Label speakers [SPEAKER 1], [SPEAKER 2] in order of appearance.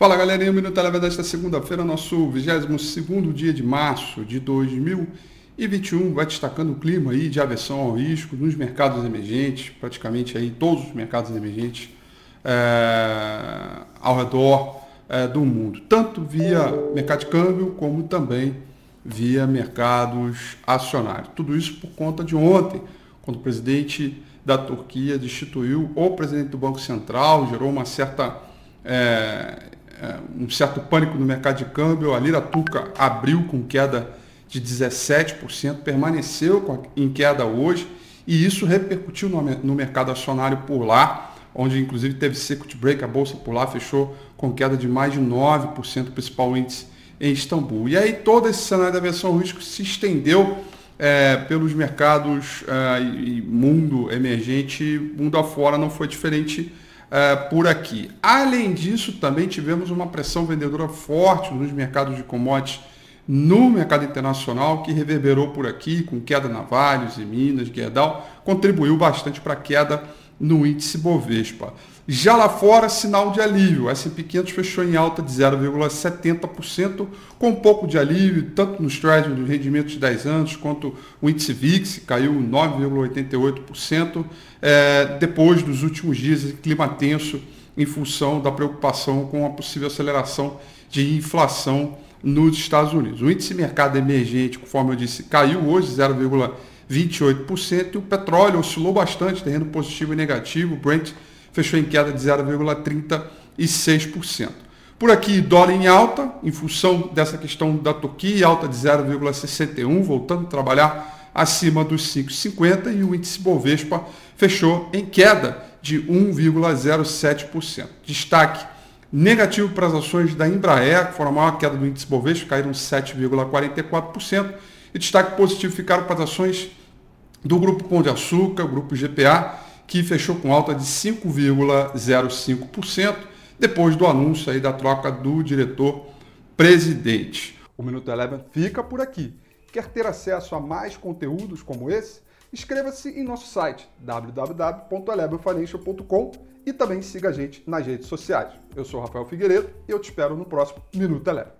[SPEAKER 1] Fala galerinha, o Minuto Eleva desta segunda-feira, nosso 22 dia de março de 2021, vai destacando o clima aí de aversão ao risco nos mercados emergentes, praticamente aí todos os mercados emergentes é, ao redor é, do mundo, tanto via mercado de câmbio como também via mercados acionários. Tudo isso por conta de ontem, quando o presidente da Turquia destituiu o presidente do Banco Central, gerou uma certa é, um certo pânico no mercado de câmbio. A lira turca abriu com queda de 17%, permaneceu em queda hoje e isso repercutiu no, mercado acionário por lá, onde inclusive teve circuit break, a bolsa por lá fechou com queda de mais de 9%, o principal índice em Istambul. E aí todo esse cenário da versão risco se estendeu é, pelos mercados é, e mundo emergente, mundo afora não foi diferente uh, por aqui. Além disso, também tivemos uma pressão vendedora forte nos mercados de commodities no mercado internacional, que reverberou por aqui, com queda na Vales e Minas, Guerdal, contribuiu bastante para a queda no índice Bovespa. Já lá fora, sinal de alívio. O S&P 500 fechou em alta de 0,70%, com um pouco de alívio, tanto nos trades de rendimentos de 10 anos, quanto o índice VIX, caiu 9,88%, é, depois dos últimos dias de clima tenso em função da preocupação com a possível aceleração de inflação nos Estados Unidos. O índice mercado emergente, conforme eu disse, caiu hoje 0,28% e o petróleo oscilou bastante, terreno positivo e negativo. O Brent fechou em queda de 0,36%. Por aqui, dólar em alta, em função dessa questão da Turquia, alta de 0,61, voltando a trabalhar acima dos 5,50 e o índice Bovespa fechou em queda de 1,07%. Destaque negativo para as ações da Embraer, que foram a maior queda do índice Bovespa, caíram 7,44%, e destaque positivo ficaram para as ações do Grupo Pão de Açúcar, Grupo GPA, que fechou com alta de 5,05%, depois do anúncio aí da troca do diretor presidente. O Minuto Eleven fica por aqui. Quer ter acesso a mais conteúdos como esse? Inscreva-se em nosso site www.elevenfinancial.com e também siga a gente nas redes sociais. Eu sou Rafael Figueiredo e eu te espero no próximo Minuto Eleven.